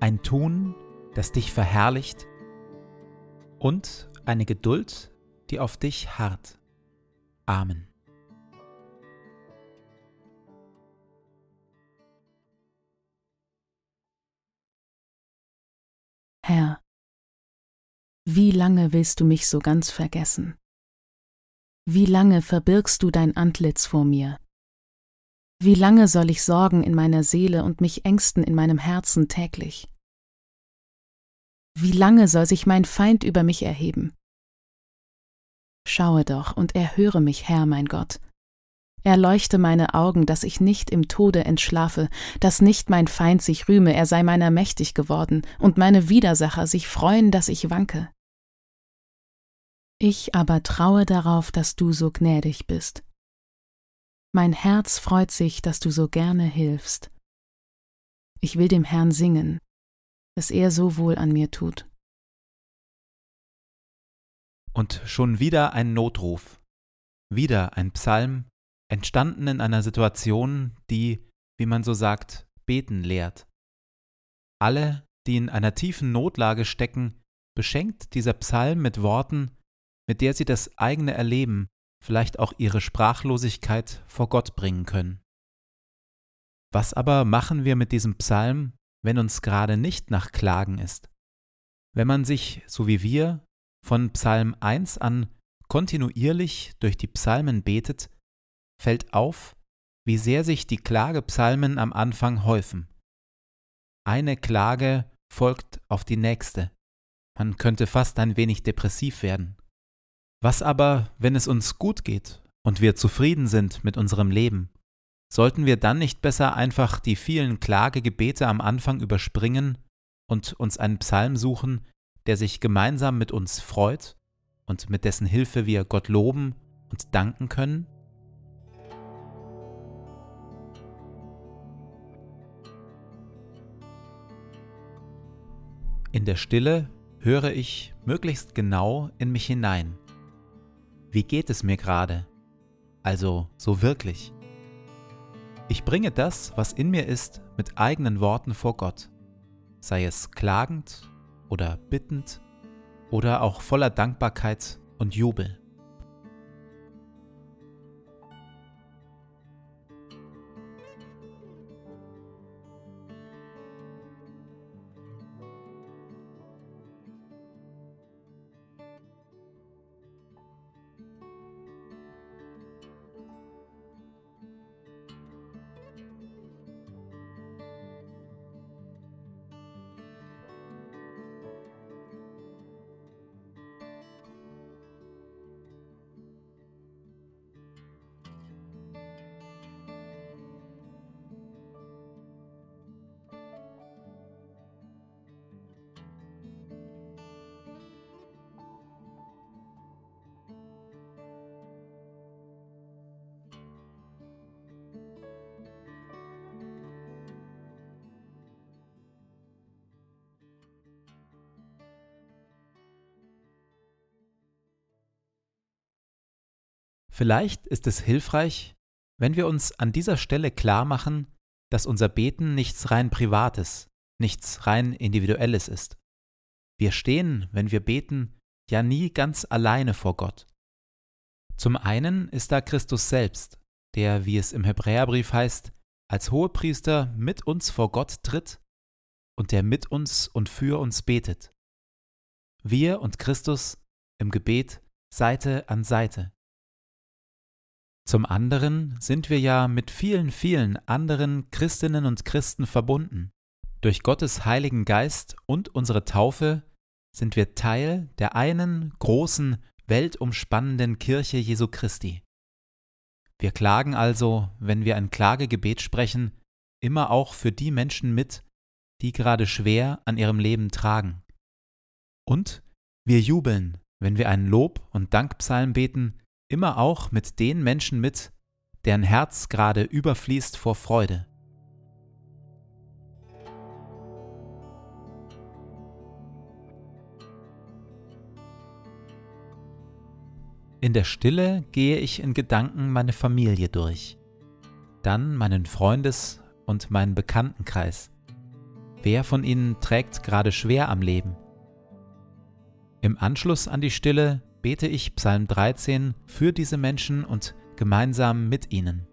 ein Tun, das dich verherrlicht und eine Geduld, die auf dich harrt. Amen. Herr, wie lange willst du mich so ganz vergessen? Wie lange verbirgst du dein Antlitz vor mir? Wie lange soll ich sorgen in meiner Seele und mich ängsten in meinem Herzen täglich? Wie lange soll sich mein Feind über mich erheben? Schaue doch und erhöre mich, Herr mein Gott. Erleuchte meine Augen, dass ich nicht im Tode entschlafe, dass nicht mein Feind sich rühme, er sei meiner mächtig geworden, und meine Widersacher sich freuen, dass ich wanke. Ich aber traue darauf, dass du so gnädig bist mein Herz freut sich, dass du so gerne hilfst. Ich will dem Herrn singen, dass er so wohl an mir tut. Und schon wieder ein Notruf, wieder ein Psalm, entstanden in einer Situation, die, wie man so sagt, beten lehrt. Alle, die in einer tiefen Notlage stecken, beschenkt dieser Psalm mit Worten, mit der sie das eigene Erleben vielleicht auch ihre Sprachlosigkeit vor Gott bringen können. Was aber machen wir mit diesem Psalm, wenn uns gerade nicht nach Klagen ist? Wenn man sich, so wie wir, von Psalm 1 an kontinuierlich durch die Psalmen betet, fällt auf, wie sehr sich die Klagepsalmen am Anfang häufen. Eine Klage folgt auf die nächste. Man könnte fast ein wenig depressiv werden. Was aber, wenn es uns gut geht und wir zufrieden sind mit unserem Leben? Sollten wir dann nicht besser einfach die vielen Klagegebete am Anfang überspringen und uns einen Psalm suchen, der sich gemeinsam mit uns freut und mit dessen Hilfe wir Gott loben und danken können? In der Stille höre ich möglichst genau in mich hinein wie geht es mir gerade? Also so wirklich. Ich bringe das, was in mir ist, mit eigenen Worten vor Gott, sei es klagend oder bittend oder auch voller Dankbarkeit und Jubel. Vielleicht ist es hilfreich, wenn wir uns an dieser Stelle klar machen, dass unser Beten nichts rein Privates, nichts rein Individuelles ist. Wir stehen, wenn wir beten, ja nie ganz alleine vor Gott. Zum einen ist da Christus selbst, der, wie es im Hebräerbrief heißt, als Hohepriester mit uns vor Gott tritt und der mit uns und für uns betet. Wir und Christus im Gebet Seite an Seite. Zum anderen sind wir ja mit vielen, vielen anderen Christinnen und Christen verbunden. Durch Gottes Heiligen Geist und unsere Taufe sind wir Teil der einen großen, weltumspannenden Kirche Jesu Christi. Wir klagen also, wenn wir ein Klagegebet sprechen, immer auch für die Menschen mit, die gerade schwer an ihrem Leben tragen. Und wir jubeln, wenn wir einen Lob- und Dankpsalm beten, immer auch mit den Menschen mit, deren Herz gerade überfließt vor Freude. In der Stille gehe ich in Gedanken meine Familie durch, dann meinen Freundes- und meinen Bekanntenkreis. Wer von ihnen trägt gerade schwer am Leben? Im Anschluss an die Stille bete ich Psalm 13 für diese Menschen und gemeinsam mit ihnen.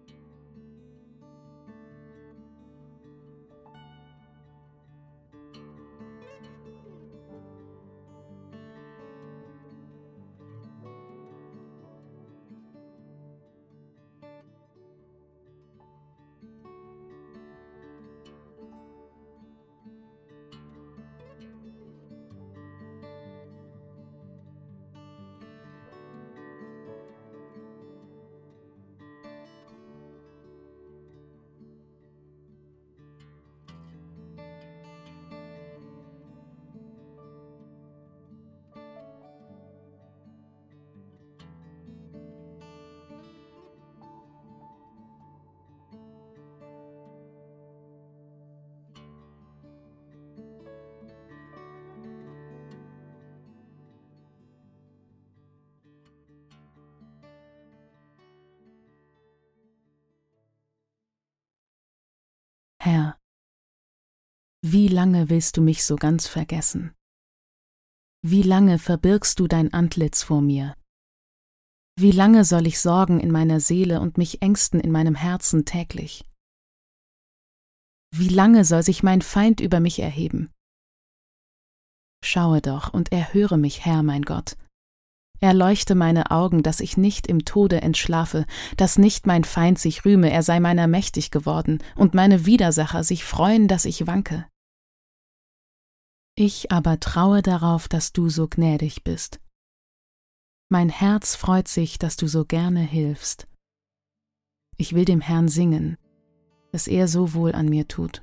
Herr, wie lange willst du mich so ganz vergessen? Wie lange verbirgst du dein Antlitz vor mir? Wie lange soll ich sorgen in meiner Seele und mich ängsten in meinem Herzen täglich? Wie lange soll sich mein Feind über mich erheben? Schaue doch und erhöre mich, Herr mein Gott, Erleuchte meine Augen, dass ich nicht im Tode entschlafe, dass nicht mein Feind sich rühme, er sei meiner mächtig geworden, und meine Widersacher sich freuen, dass ich wanke. Ich aber traue darauf, dass du so gnädig bist. Mein Herz freut sich, dass du so gerne hilfst. Ich will dem Herrn singen, dass er so wohl an mir tut.